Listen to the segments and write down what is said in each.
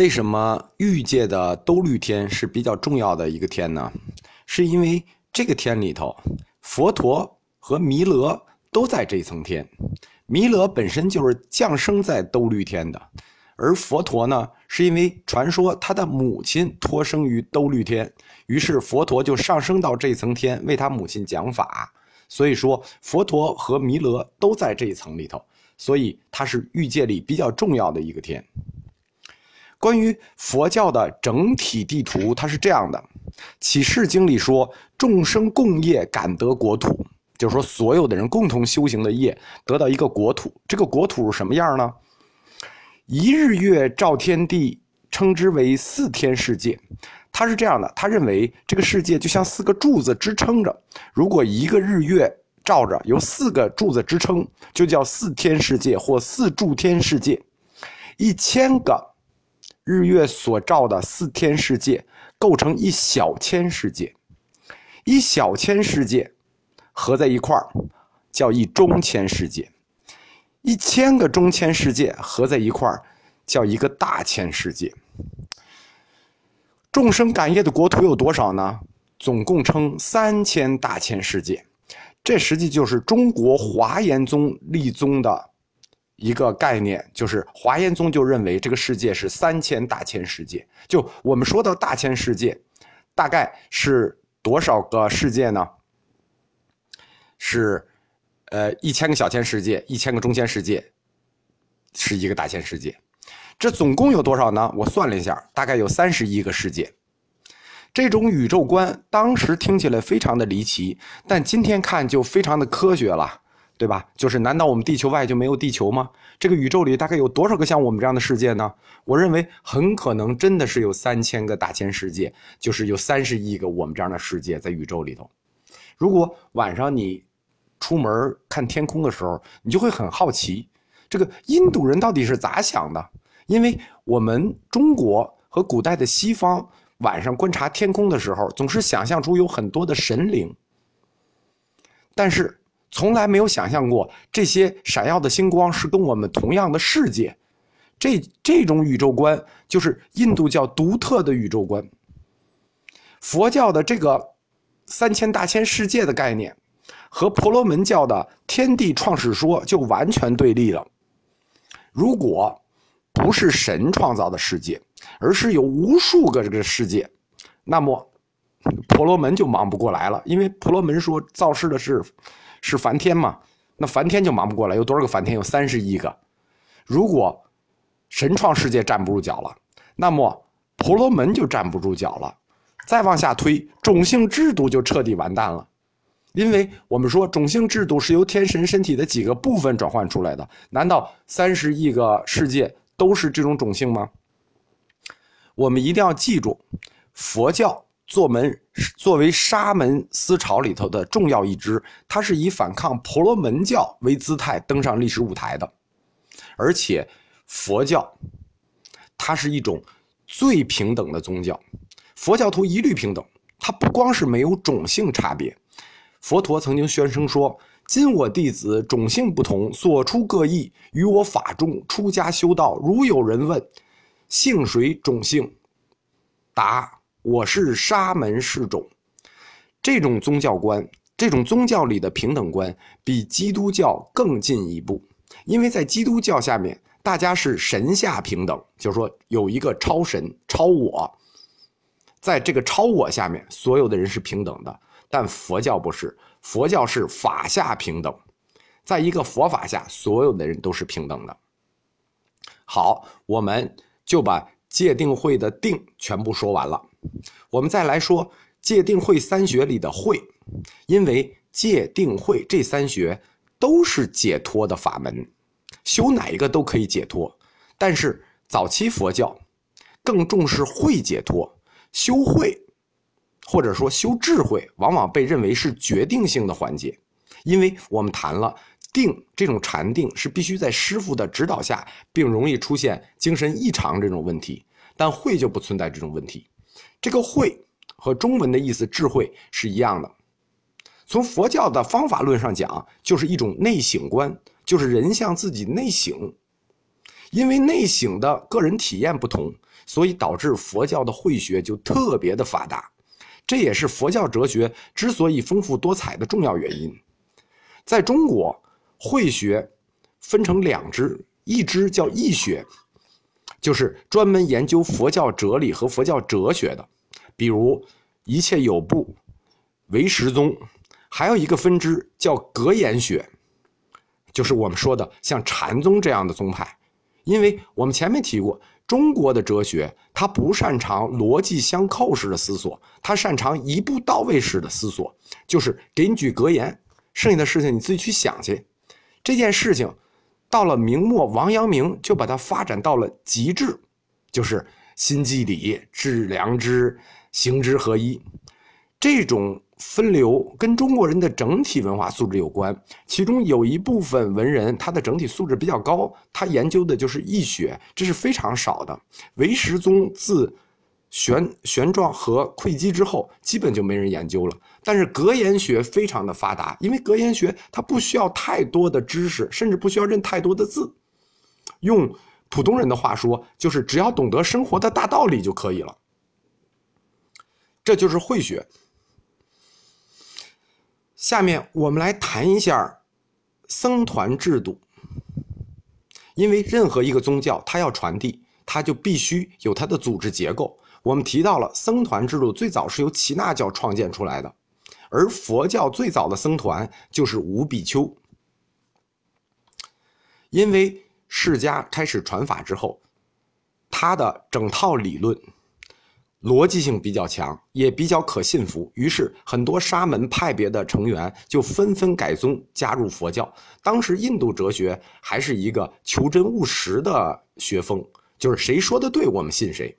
为什么欲界的兜率天是比较重要的一个天呢？是因为这个天里头，佛陀和弥勒都在这层天。弥勒本身就是降生在兜率天的，而佛陀呢，是因为传说他的母亲托生于兜率天，于是佛陀就上升到这层天为他母亲讲法。所以说，佛陀和弥勒都在这一层里头，所以它是欲界里比较重要的一个天。关于佛教的整体地图，它是这样的：《启示经》里说，众生共业，感得国土，就是说所有的人共同修行的业，得到一个国土。这个国土是什么样呢？一日月照天地，称之为四天世界。他是这样的，他认为这个世界就像四个柱子支撑着，如果一个日月照着，由四个柱子支撑，就叫四天世界或四柱天世界。一千个。日月所照的四天世界构成一小千世界，一小千世界合在一块儿叫一中千世界，一千个中千世界合在一块儿叫一个大千世界。众生感业的国土有多少呢？总共称三千大千世界，这实际就是中国华严宗立宗的。一个概念就是华严宗就认为这个世界是三千大千世界。就我们说的大千世界，大概是多少个世界呢？是，呃，一千个小千世界，一千个中千世界，是一个大千世界。这总共有多少呢？我算了一下，大概有三十亿个世界。这种宇宙观当时听起来非常的离奇，但今天看就非常的科学了。对吧？就是难道我们地球外就没有地球吗？这个宇宙里大概有多少个像我们这样的世界呢？我认为很可能真的是有三千个大千世界，就是有三十亿个我们这样的世界在宇宙里头。如果晚上你出门看天空的时候，你就会很好奇，这个印度人到底是咋想的？因为我们中国和古代的西方晚上观察天空的时候，总是想象出有很多的神灵，但是。从来没有想象过这些闪耀的星光是跟我们同样的世界，这这种宇宙观就是印度教独特的宇宙观。佛教的这个三千大千世界的概念，和婆罗门教的天地创始说就完全对立了。如果不是神创造的世界，而是有无数个这个世界，那么婆罗门就忙不过来了，因为婆罗门说造世的是。是梵天嘛？那梵天就忙不过来，有多少个梵天？有三十亿个。如果神创世界站不住脚了，那么婆罗门就站不住脚了。再往下推，种姓制度就彻底完蛋了。因为我们说种姓制度是由天神身体的几个部分转换出来的，难道三十亿个世界都是这种种姓吗？我们一定要记住，佛教。做门作为沙门思潮里头的重要一支，它是以反抗婆罗门教为姿态登上历史舞台的，而且佛教它是一种最平等的宗教，佛教徒一律平等，它不光是没有种姓差别。佛陀曾经宣称说：“今我弟子种姓不同，所出各异，于我法中出家修道。如有人问，姓谁种姓？答。”我是沙门氏种，这种宗教观，这种宗教里的平等观，比基督教更进一步。因为在基督教下面，大家是神下平等，就是说有一个超神超我，在这个超我下面，所有的人是平等的。但佛教不是，佛教是法下平等，在一个佛法下，所有的人都是平等的。好，我们就把戒定慧的定全部说完了。我们再来说戒定慧三学里的慧，因为戒定慧这三学都是解脱的法门，修哪一个都可以解脱。但是早期佛教更重视慧解脱，修慧或者说修智慧，往往被认为是决定性的环节，因为我们谈了定这种禅定是必须在师傅的指导下，并容易出现精神异常这种问题，但慧就不存在这种问题。这个“慧”和中文的意思“智慧”是一样的。从佛教的方法论上讲，就是一种内省观，就是人向自己内省。因为内省的个人体验不同，所以导致佛教的慧学就特别的发达。这也是佛教哲学之所以丰富多彩的重要原因。在中国，慧学分成两支，一支叫义学，就是专门研究佛教哲理和佛教哲学的，比如一切有部、唯识宗；还有一个分支叫格言学，就是我们说的像禅宗这样的宗派。因为我们前面提过。中国的哲学，它不擅长逻辑相扣式的思索，它擅长一步到位式的思索，就是给你举格言，剩下的事情你自己去想去。这件事情到了明末，王阳明就把它发展到了极致，就是心即理，致良知，行之合一。这种。分流跟中国人的整体文化素质有关，其中有一部分文人他的整体素质比较高，他研究的就是易学，这是非常少的。唯识宗自旋旋转和慧基之后，基本就没人研究了。但是格言学非常的发达，因为格言学它不需要太多的知识，甚至不需要认太多的字，用普通人的话说，就是只要懂得生活的大道理就可以了。这就是慧学。下面我们来谈一下僧团制度。因为任何一个宗教，它要传递，它就必须有它的组织结构。我们提到了僧团制度，最早是由耆那教创建出来的，而佛教最早的僧团就是五比丘。因为释迦开始传法之后，他的整套理论。逻辑性比较强，也比较可信服，于是很多沙门派别的成员就纷纷改宗加入佛教。当时印度哲学还是一个求真务实的学风，就是谁说的对，我们信谁。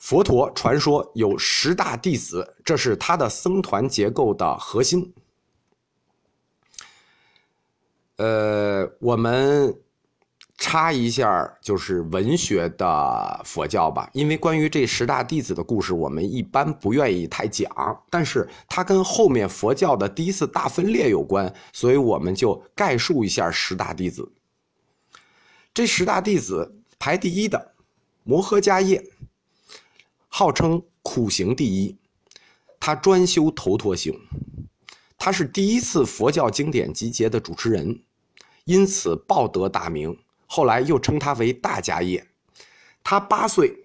佛陀传说有十大弟子，这是他的僧团结构的核心。呃，我们。插一下，就是文学的佛教吧，因为关于这十大弟子的故事，我们一般不愿意太讲，但是它跟后面佛教的第一次大分裂有关，所以我们就概述一下十大弟子。这十大弟子排第一的摩诃迦叶，号称苦行第一，他专修头陀行，他是第一次佛教经典集结的主持人，因此报得大名。后来又称他为大家业，他八岁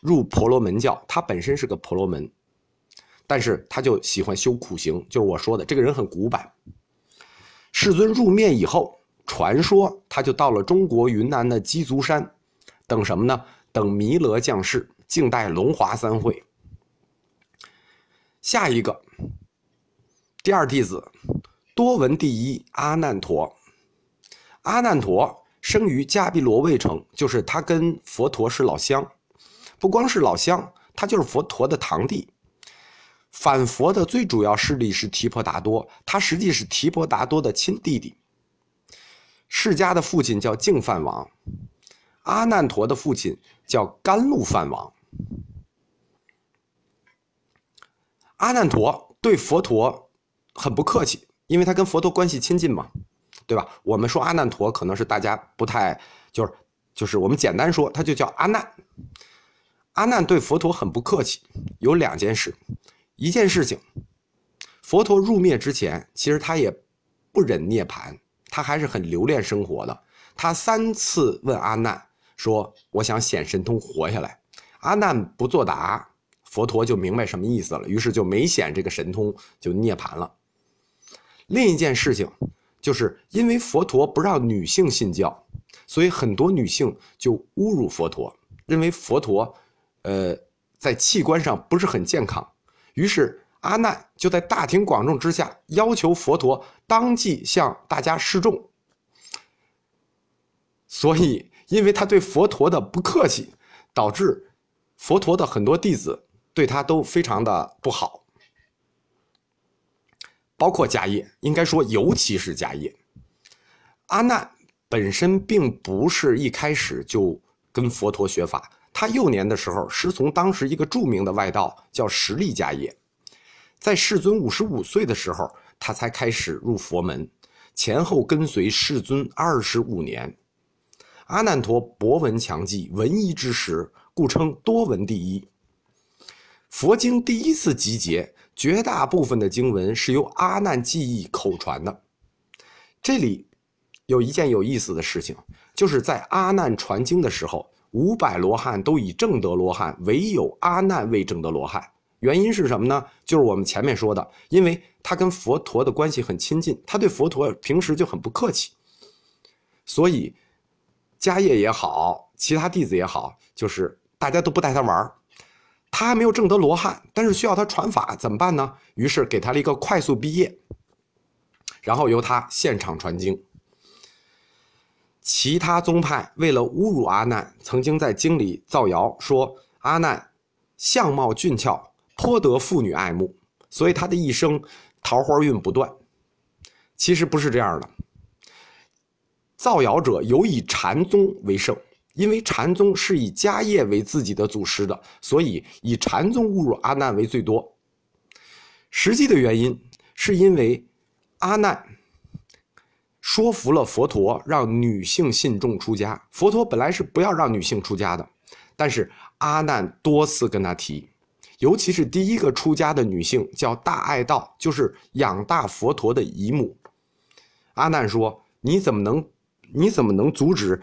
入婆罗门教，他本身是个婆罗门，但是他就喜欢修苦行，就是我说的这个人很古板。世尊入灭以后，传说他就到了中国云南的鸡足山，等什么呢？等弥勒降世，静待龙华三会。下一个，第二弟子，多闻第一阿难陀，阿难陀。生于迦毗罗卫城，就是他跟佛陀是老乡，不光是老乡，他就是佛陀的堂弟。反佛的最主要势力是提婆达多，他实际是提婆达多的亲弟弟。释迦的父亲叫净饭王，阿难陀的父亲叫甘露饭王。阿难陀对佛陀很不客气，因为他跟佛陀关系亲近嘛。对吧？我们说阿难陀可能是大家不太就是就是我们简单说，他就叫阿难。阿难对佛陀很不客气，有两件事。一件事情，佛陀入灭之前，其实他也不忍涅槃，他还是很留恋生活的。他三次问阿难说：“我想显神通活下来。”阿难不作答，佛陀就明白什么意思了，于是就没显这个神通，就涅槃了。另一件事情。就是因为佛陀不让女性信教，所以很多女性就侮辱佛陀，认为佛陀，呃，在器官上不是很健康。于是阿难就在大庭广众之下要求佛陀当即向大家示众。所以，因为他对佛陀的不客气，导致佛陀的很多弟子对他都非常的不好。包括迦叶，应该说尤其是迦叶。阿难本身并不是一开始就跟佛陀学法，他幼年的时候师从当时一个著名的外道叫实力迦叶，在世尊五十五岁的时候，他才开始入佛门，前后跟随世尊二十五年。阿难陀博闻强记，闻一之时，故称多闻第一。佛经第一次集结，绝大部分的经文是由阿难记忆口传的。这里有一件有意思的事情，就是在阿难传经的时候，五百罗汉都已证得罗汉，唯有阿难未证得罗汉。原因是什么呢？就是我们前面说的，因为他跟佛陀的关系很亲近，他对佛陀平时就很不客气，所以迦叶也好，其他弟子也好，就是大家都不带他玩他还没有证得罗汉，但是需要他传法，怎么办呢？于是给他了一个快速毕业，然后由他现场传经。其他宗派为了侮辱阿难，曾经在经里造谣说阿难相貌俊俏。颇得妇女爱慕，所以他的一生桃花运不断。其实不是这样的，造谣者尤以禅宗为盛，因为禅宗是以迦叶为自己的祖师的，所以以禅宗侮辱阿难为最多。实际的原因是因为阿难说服了佛陀，让女性信众出家。佛陀本来是不要让女性出家的，但是阿难多次跟他提。尤其是第一个出家的女性叫大爱道，就是养大佛陀的姨母。阿难说：“你怎么能，你怎么能阻止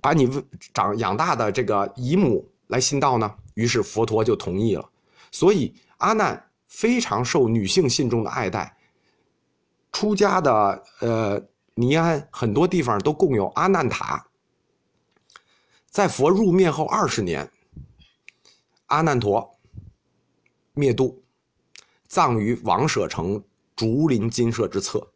把你长养大的这个姨母来信道呢？”于是佛陀就同意了。所以阿难非常受女性信众的爱戴。出家的呃尼安很多地方都供有阿难塔。在佛入灭后二十年，阿难陀。灭度，葬于王舍城竹林金舍之侧。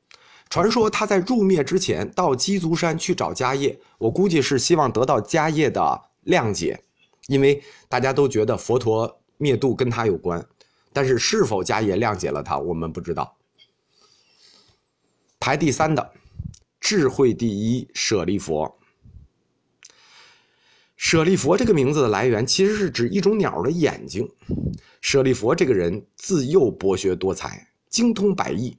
传说他在入灭之前到鸡足山去找迦叶，我估计是希望得到迦叶的谅解，因为大家都觉得佛陀灭度跟他有关。但是是否迦叶谅解了他，我们不知道。排第三的，智慧第一舍利佛。舍利佛这个名字的来源，其实是指一种鸟的眼睛。舍利佛这个人自幼博学多才，精通百艺，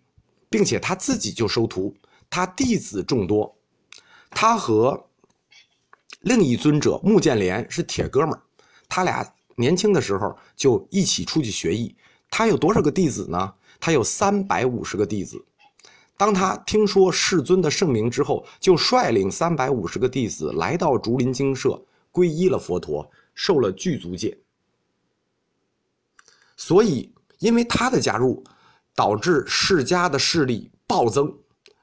并且他自己就收徒，他弟子众多。他和另一尊者目犍连是铁哥们儿，他俩年轻的时候就一起出去学艺。他有多少个弟子呢？他有三百五十个弟子。当他听说世尊的圣名之后，就率领三百五十个弟子来到竹林精舍。皈依了佛陀，受了具足戒，所以因为他的加入，导致释迦的势力暴增。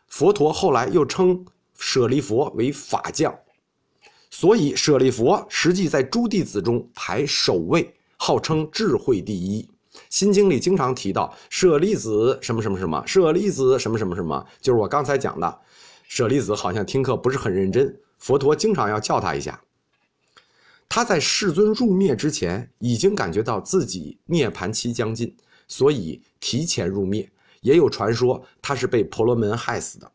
佛陀后来又称舍利佛为法将，所以舍利佛实际在诸弟子中排首位，号称智慧第一。心经里经常提到舍利子什么什么什么，舍利子什么什么什么，就是我刚才讲的，舍利子好像听课不是很认真，佛陀经常要叫他一下。他在世尊入灭之前，已经感觉到自己涅槃期将近，所以提前入灭。也有传说他是被婆罗门害死的。